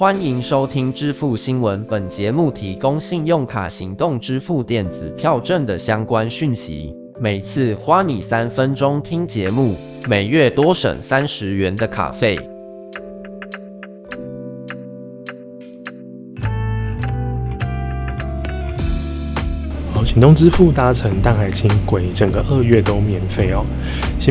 欢迎收听支付新闻，本节目提供信用卡行动支付电子票证的相关讯息，每次花你三分钟听节目，每月多省三十元的卡费。行动支付搭乘淡海轻轨，整个二月都免费哦。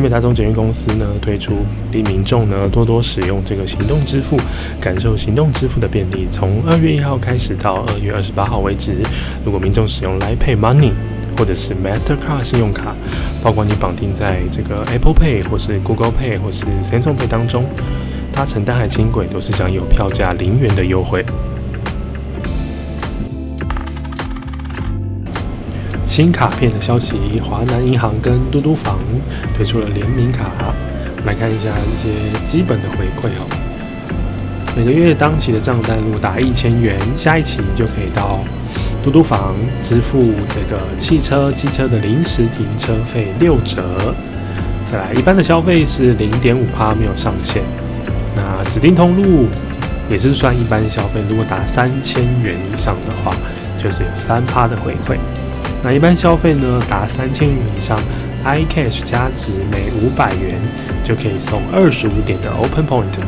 新北大众捷运公司呢推出，鼓励民众呢多多使用这个行动支付，感受行动支付的便利。从二月一号开始到二月二十八号为止，如果民众使用来 Pay Money 或者是 Mastercard 信用卡，包括你绑定在这个 Apple Pay 或是 Google Pay 或是 Samsung Pay 当中，搭乘淡海轻轨都是享有票价零元的优惠。新卡片的消息，华南银行跟嘟嘟房推出了联名卡，来看一下一些基本的回馈哦。每个月当期的账单如果打一千元，下一期就可以到嘟嘟房支付这个汽车、机车的临时停车费六折。再来，一般的消费是零点五趴，没有上限。那指定通路也是算一般消费，如果打三千元以上的话，就是有三趴的回馈。那一般消费呢，达三千元以上，iCash 加值每五百元就可以送二十五点的 Open Point。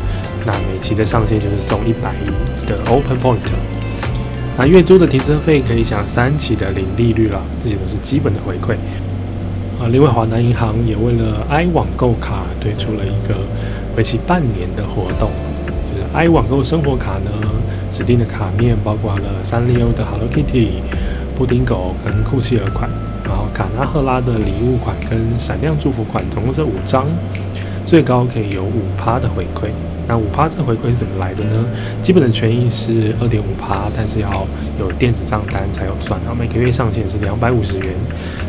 那每期的上限就是送一百的 Open Point。那月租的停车费可以享三期的零利率了，这些都是基本的回馈。啊，另外华南银行也为了 i 网购卡推出了一个为期半年的活动，就是 i 网购生活卡呢，指定的卡面包括了三丽鸥的 Hello Kitty。布丁狗跟库奇尔款，然后卡纳赫拉的礼物款跟闪亮祝福款，总共这五张，最高可以有五趴的回馈。那五趴这回馈是怎么来的呢？基本的权益是二点五趴，但是要有电子账单才有算。然后每个月上限是两百五十元，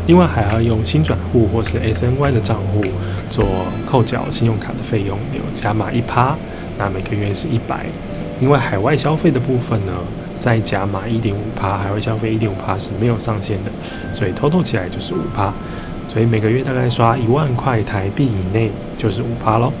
另外还要用新转户或是 SNY 的账户做扣缴信用卡的费用，有加码一趴，那每个月是一百。另外海外消费的部分呢？再加码一点五趴，还会消费一点五趴是没有上限的，所以偷偷起来就是五趴，所以每个月大概刷一万块台币以内就是五趴喽。